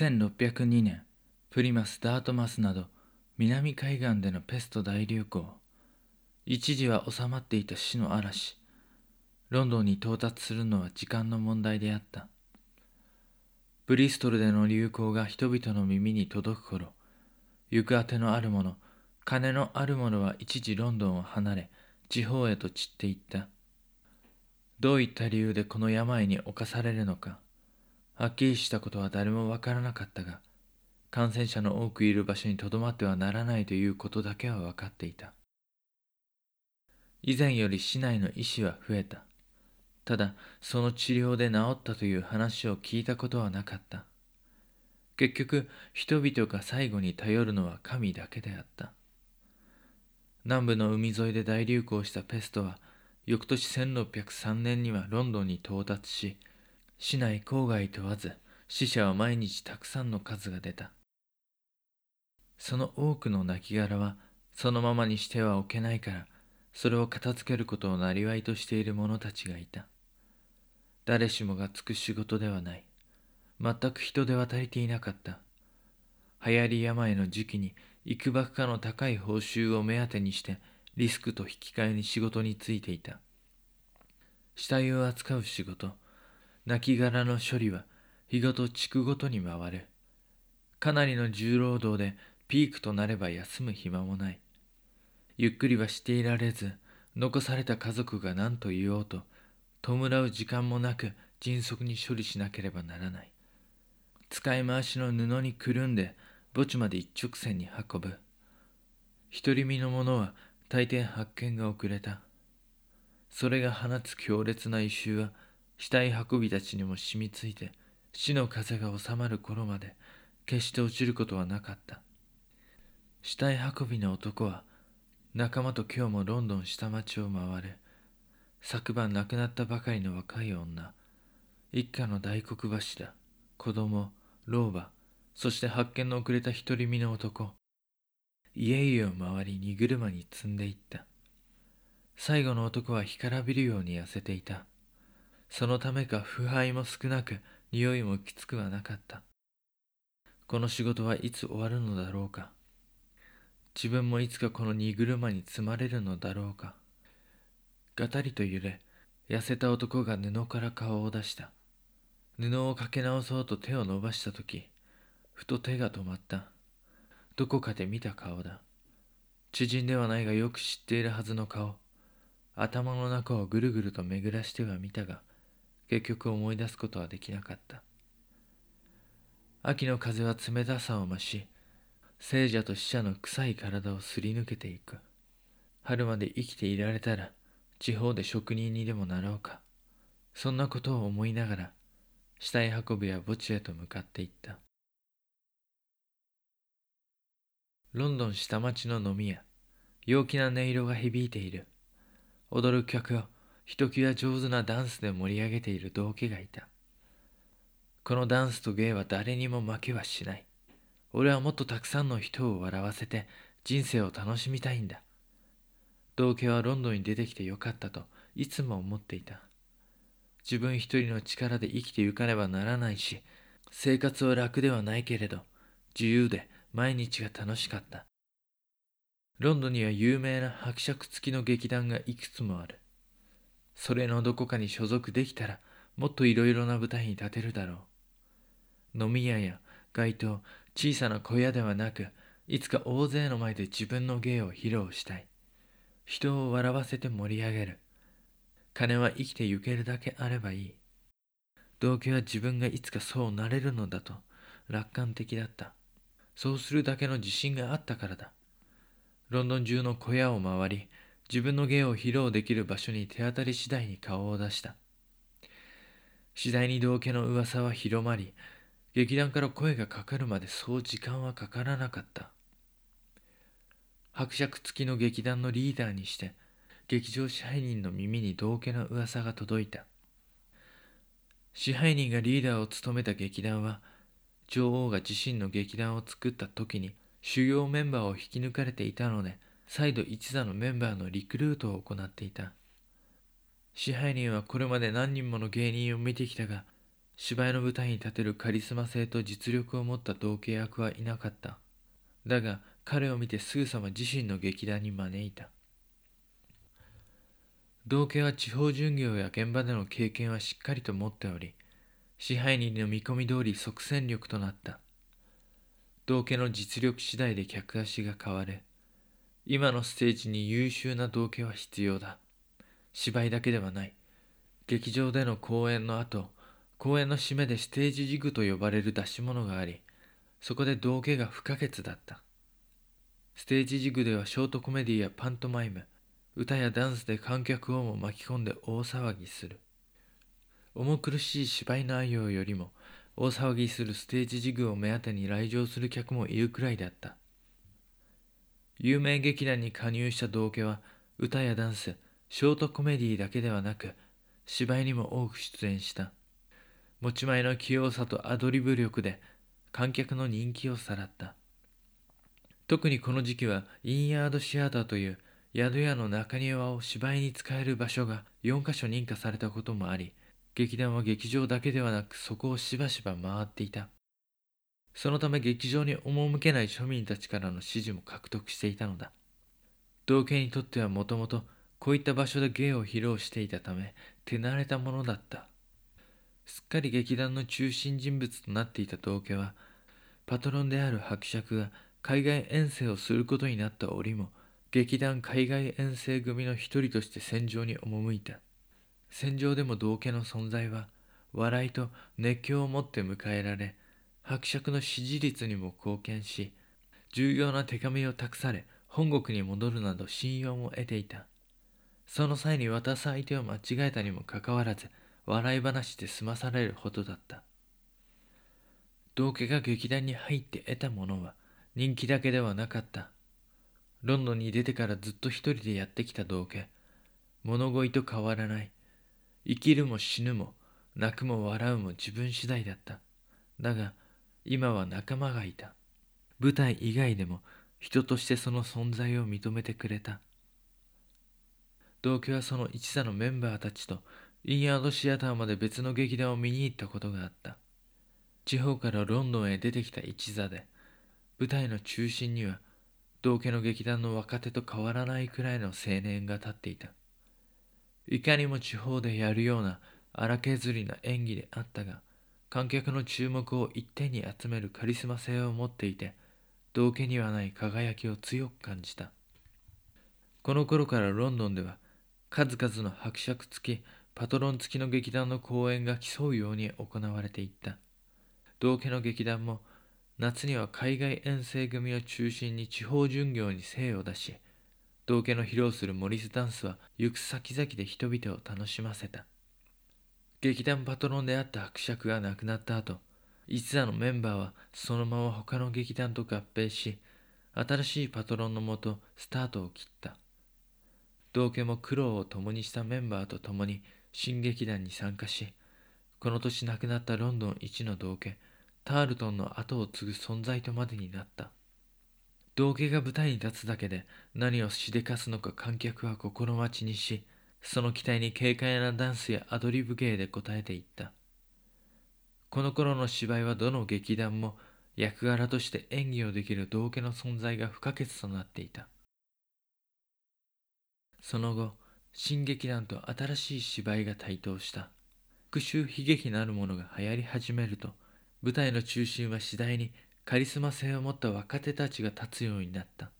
1602年プリマスダートマスなど南海岸でのペスト大流行。一時は収まっていた死の嵐。ロンドンに到達するのは時間の問題であった。ブリストルでの流行が人々の耳に届く頃行くあてのある者金のある者は一時ロンドンを離れ地方へと散っていった。どういった理由でこの病に侵されるのか。はっきりしたことは誰もわからなかったが、感染者の多くいる場所にとどまってはならないということだけは分かっていた。以前より市内の医師は増えた。ただ、その治療で治ったという話を聞いたことはなかった。結局、人々が最後に頼るのは神だけであった。南部の海沿いで大流行したペストは、翌年1603年にはロンドンに到達し、市内郊外問わず死者は毎日たくさんの数が出た。その多くの亡骸はそのままにしてはおけないからそれを片付けることをなりわいとしている者たちがいた。誰しもがつく仕事ではない。全く人手は足りていなかった。流行り病の時期に幾ばくかの高い報酬を目当てにしてリスクと引き換えに仕事に就いていた。死体を扱う仕事。亡骸の処理は日ごと地区ごとに回る。かなりの重労働でピークとなれば休む暇もない。ゆっくりはしていられず、残された家族が何と言おうと、弔う時間もなく迅速に処理しなければならない。使い回しの布にくるんで墓地まで一直線に運ぶ。独り身の者は大抵発見が遅れた。それが放つ強烈な異臭は死体運びたちにも染みついて死の風が収まる頃まで決して落ちることはなかった。死体運びの男は仲間と今日もロンドン下町を回る昨晩亡くなったばかりの若い女。一家の大黒柱子供老婆そして発見の遅れた独り身の男。家々を回り荷車に積んでいった。最後の男は干からびるように痩せていた。そのためか腐敗も少なく匂いもきつくはなかった。この仕事はいつ終わるのだろうか。自分もいつかこの荷車に積まれるのだろうか。がたりと揺れ痩せた男が布から顔を出した。布をかけ直そうと手を伸ばした時ふと手が止まった。どこかで見た顔だ。知人ではないがよく知っているはずの顔。頭の中をぐるぐると巡らしては見たが結局思い出すことはできなかった。秋の風は冷たさを増し聖者と死者の臭い体をすり抜けていく。春まで生きていられたら地方で職人にでもなろうか。そんなことを思いながら死体運びや墓地へと向かっていった。ロンドン下町の飲み屋。陽気な音色が響いている。踊る客をひときわ上手なダンスで盛り上げている同家がいた。このダンスと芸は誰にも負けはしない。俺はもっとたくさんの人を笑わせて人生を楽しみたいんだ。同家はロンドンに出てきてよかったといつも思っていた。自分一人の力で生きてゆかねばならないし、生活は楽ではないけれど、自由で毎日が楽しかった。ロンドンには有名な伯爵付きの劇団がいくつもある。それのどこかに所属できたらもっといろいろな舞台に立てるだろう。飲み屋や街頭、小さな小屋ではなく、いつか大勢の前で自分の芸を披露したい。人を笑わせて盛り上げる。金は生きてゆけるだけあればいい。動機は自分がいつかそうなれるのだと楽観的だった。そうするだけの自信があったからだ。ロンドン中の小屋を回り、自分の芸を披露できる場所に手当たり次第に顔を出した。次第に道家の噂は広まり、劇団から声がかかるまでそう時間はかからなかった。伯爵付きの劇団のリーダーにして、劇場支配人の耳に道家の噂が届いた。支配人がリーダーを務めた劇団は、女王が自身の劇団を作った時に主要メンバーを引き抜かれていたので、再度一座のメンバーのリクルートを行っていた。支配人はこれまで何人もの芸人を見てきたが、芝居の舞台に立てるカリスマ性と実力を持った同系役はいなかった。だが彼を見てすぐさま自身の劇団に招いた。同系は地方巡業や現場での経験はしっかりと持っており、支配人の見込み通り即戦力となった。同家の実力次第で客足が変わる。今のステージに優秀な同家は必要だ。芝居だけではない。劇場での公演の後、公演の締めでステージジグと呼ばれる出し物があり、そこで道家が不可欠だった。ステージジグではショートコメディやパントマイム、歌やダンスで観客をも巻き込んで大騒ぎする。重苦しい芝居内容よりも大騒ぎするステージジグを目当てに来場する客もいるくらいだった。有名劇団に加入した道家は歌やダンス、ショートコメディだけではなく芝居にも多く出演した。持ち前の器用さとアドリブ力で観客の人気をさらった。特にこの時期はインヤードシアターという宿屋の中庭を芝居に使える場所が4カ所認可されたこともあり、劇団は劇場だけではなくそこをしばしば回っていた。そのため劇場に赴けない庶民たちからの支持も獲得していたのだ。道家にとってはもともとこういった場所で芸を披露していたため手慣れたものだった。すっかり劇団の中心人物となっていた道家はパトロンである伯爵が海外遠征をすることになった折も劇団海外遠征組の一人として戦場に赴いた戦場でも道家の存在は笑いと熱狂をもって迎えられ伯爵の支持率にも貢献し重要な手紙を託され本国に戻るなど信用も得ていたその際に渡す相手を間違えたにもかかわらず笑い話で済まされるほどだった道家が劇団に入って得たものは人気だけではなかったロンドンに出てからずっと一人でやってきた道家。物乞いと変わらない。生きるも死ぬも、泣くも笑うも自分次第だった。だが、今は仲間がいた。舞台以外でも人としてその存在を認めてくれた。同居はその一座のメンバーたちとインヤードシアターまで別の劇団を見に行ったことがあった。地方からロンドンへ出てきた一座で、舞台の中心には同家の劇団の若手と変わらないくらいの青年が立っていた。いかにも地方でやるような荒削りな演技であったが、観客の注目を一点に集めるカリスマ性を持っていて、同家にはない輝きを強く感じた。この頃からロンドンでは、数々の伯爵付き、パトロン付きの劇団の公演が競うように行われていった。同家の劇団も夏には海外遠征組を中心に地方巡業に精を出し、道家の披露するモリスダンスは行く先々で人々を楽しませた。劇団パトロンであった伯爵が亡くなった後、一座のメンバーはそのまま他の劇団と合併し、新しいパトロンのもとスタートを切った。道家も苦労を共にしたメンバーと共に新劇団に参加し、この年亡くなったロンドン一の道家、タールトンの後を継ぐ存在とまでになった。道家が舞台に立つだけで何をしでかすのか観客は心待ちにし、その期待に軽快なダンスやアドリブ芸で応えていった。この頃の芝居はどの劇団も役柄として演技をできる道家の存在が不可欠となっていた。その後、新劇団と新しい芝居が台頭した。復讐悲劇なるものが流行り始めると、舞台の中心は次第にカリスマ性を持った若手たちが立つようになった。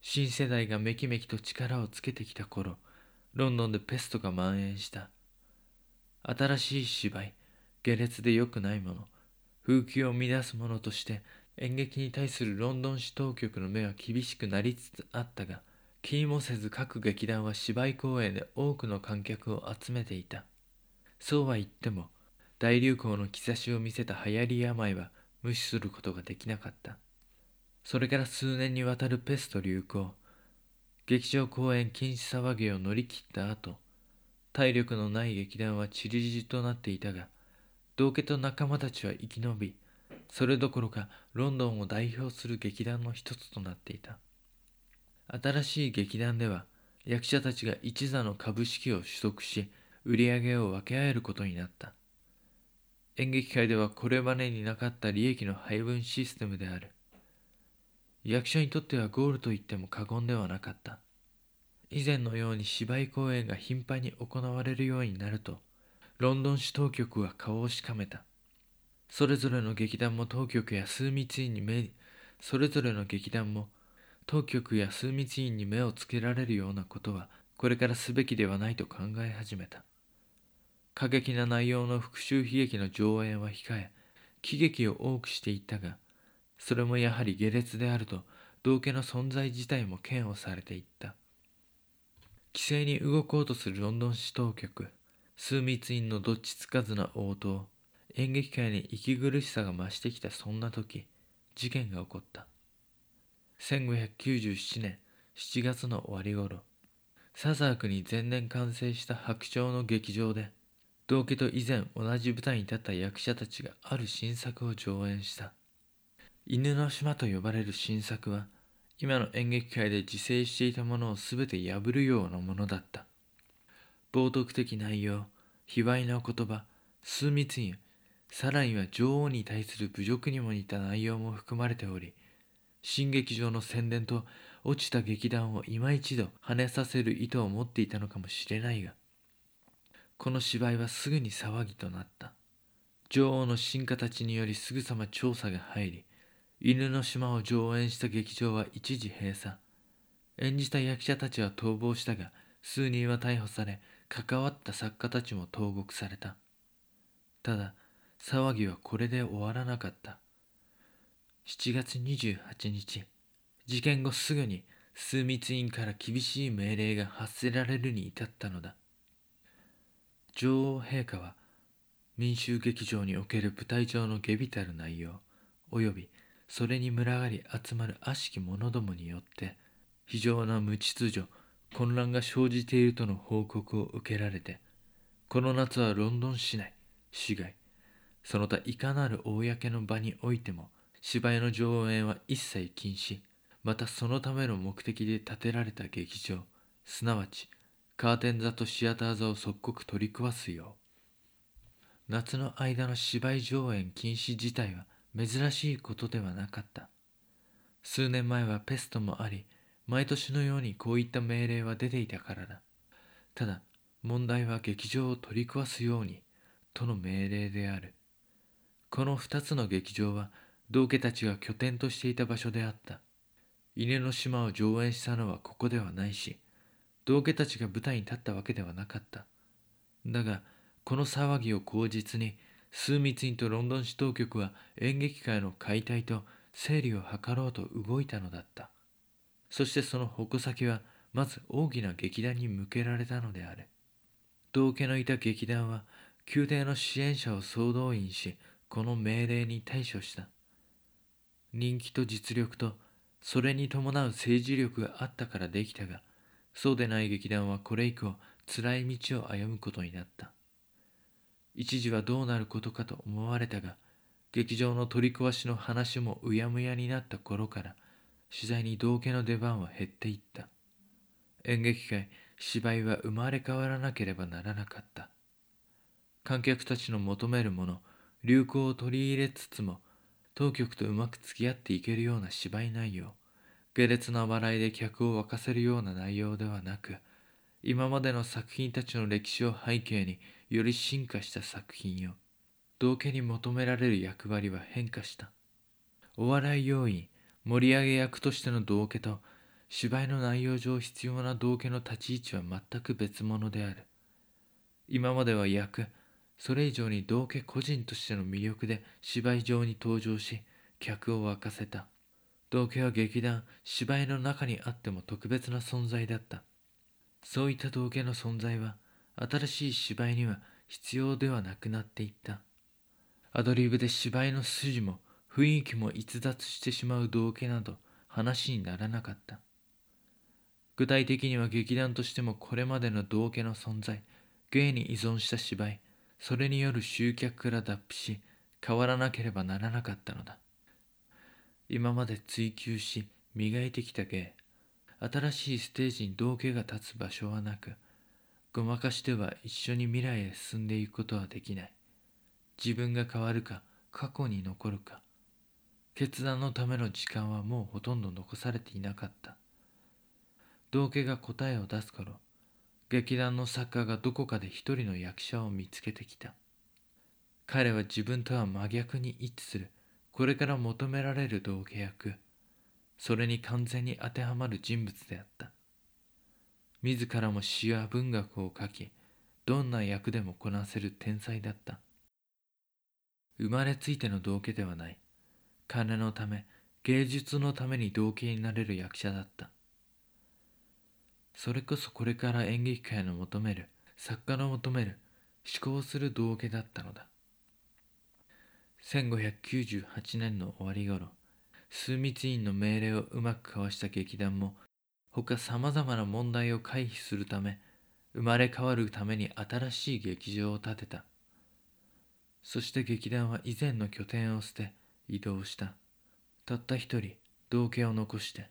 新世代がめきめきと力をつけてきた頃、ロンドンでペストが蔓延した。新しい芝居、下劣で良くないもの、風紀を乱すものとして演劇に対するロンドン市当局の目は厳しくなりつつあったが、気にもせず各劇団は芝居公演で多くの観客を集めていた。そうは言っても、大流行の兆しを見せた流行り病は無視することができなかった。それから数年にわたるペスト流行、劇場公演禁止騒ぎを乗り切った後、体力のない劇団は散り散りとなっていたが、道家と仲間たちは生き延び、それどころかロンドンを代表する劇団の一つとなっていた。新しい劇団では役者たちが一座の株式を取得し、売り上げを分け合えることになった。演劇界ではこれまでになかった利益の配分システムである。役者にとってはゴールと言っても過言ではなかった。以前のように芝居公演が頻繁に行われるようになると、ロンドン市当局は顔をしかめた。それぞれの劇団も当局や枢密院に目、それぞれの劇団も当局や枢密院に目をつけられるようなことはこれからすべきではないと考え始めた。過激な内容の復讐悲劇の上演は控え、喜劇を多くしていったが、それもやはり下劣であると、道家の存在自体も嫌悪されていった。規制に動こうとするロンドン市当局、枢密院のどっちつかずな応答、演劇界に息苦しさが増してきたそんな時、事件が起こった。1597年7月の終わり頃、サザークに前年完成した白鳥の劇場で、道家と以前同じ舞台に立った役者たちがある新作を上演した。犬の島と呼ばれる新作は、今の演劇界で自生していたものを全て破るようなものだった。冒涜的内容、卑猥な言葉、数密院、さらには女王に対する侮辱にも似た内容も含まれており、新劇場の宣伝と落ちた劇団を今一度跳ねさせる意図を持っていたのかもしれないが、この芝居はすぐに騒ぎとなった。女王の進化たちによりすぐさま調査が入り、犬の島を上演した劇場は一時閉鎖。演じた役者たちは逃亡したが、数人は逮捕され、関わった作家たちも投獄された。ただ、騒ぎはこれで終わらなかった。7月28日、事件後すぐに枢密院から厳しい命令が発せられるに至ったのだ。女王陛下は民衆劇場における舞台上の下びたる内容及びそれに群がり集まる悪しき者どもによって非常な無秩序混乱が生じているとの報告を受けられてこの夏はロンドン市内市外その他いかなる公の場においても芝居の上演は一切禁止またそのための目的で建てられた劇場すなわちカーテン座とシアター座を即刻取り壊すよう夏の間の芝居上演禁止自体は珍しいことではなかった。数年前はペストもあり毎年のようにこういった命令は出ていたからだ。ただ問題は劇場を取り壊すようにとの命令である。この2つの劇場は道家たちが拠点としていた場所であった。犬の島を上演したのはここではないし道家たちが舞台に立ったわけではなかった。だが、この騒ぎを口実に、枢密院とロンドン市当局は演劇界の解体と整理を図ろうと動いたのだった。そしてその矛先は、まず大きな劇団に向けられたのである。道家のいた劇団は、宮廷の支援者を総動員し、この命令に対処した。人気と実力と、それに伴う政治力があったからできたが、そうでない劇団はこれ以降辛い道を歩むことになった。一時はどうなることかと思われたが、劇場の取り壊しの話もうやむやになった頃から、次第に道家の出番は減っていった。演劇界、芝居は生まれ変わらなければならなかった。観客たちの求めるもの、流行を取り入れつつも、当局とうまく付き合っていけるような芝居内容、下劣な笑いで客を沸かせるような内容ではなく、今までの作品たちの歴史を背景により進化した作品よ。道家に求められる役割は変化した。お笑い要員、盛り上げ役としての道家と、芝居の内容上必要な道家の立ち位置は全く別物である。今までは役、それ以上に道家個人としての魅力で芝居上に登場し、客を沸かせた。道家は劇団、芝居の中にあっても特別な存在だった。そういった道家の存在は、新しい芝居には必要ではなくなっていった。アドリブで芝居の筋も雰囲気も逸脱してしまう道家など話にならなかった。具体的には劇団としてもこれまでの道家の存在、芸に依存した芝居、それによる集客から脱皮し、変わらなければならなかったのだ。今まで追求し磨いてきた芸新しいステージに道家が立つ場所はなくごまかしては一緒に未来へ進んでいくことはできない。自分が変わるか過去に残るか。決断のための時間はもうほとんど残されていなかった。道家が答えを出す頃劇団の作家がどこかで一人の役者を見つけてきた。彼は自分とは真逆に一致する。これから求められる道家役。それに完全に当てはまる人物であった。自らも詩や文学を書きどんな役でもこなせる天才だった。生まれついての道家ではない。金のため芸術のために道家になれる役者だった。それこそこれから演劇界の求める作家の求める思考する道家だったのだ。1598年の終わり頃枢密院の命令をうまく交わした劇団も他さまざまな問題を回避するため生まれ変わるために新しい劇場を建てた。そして劇団は以前の拠点を捨て移動した。たった一人道家を残して。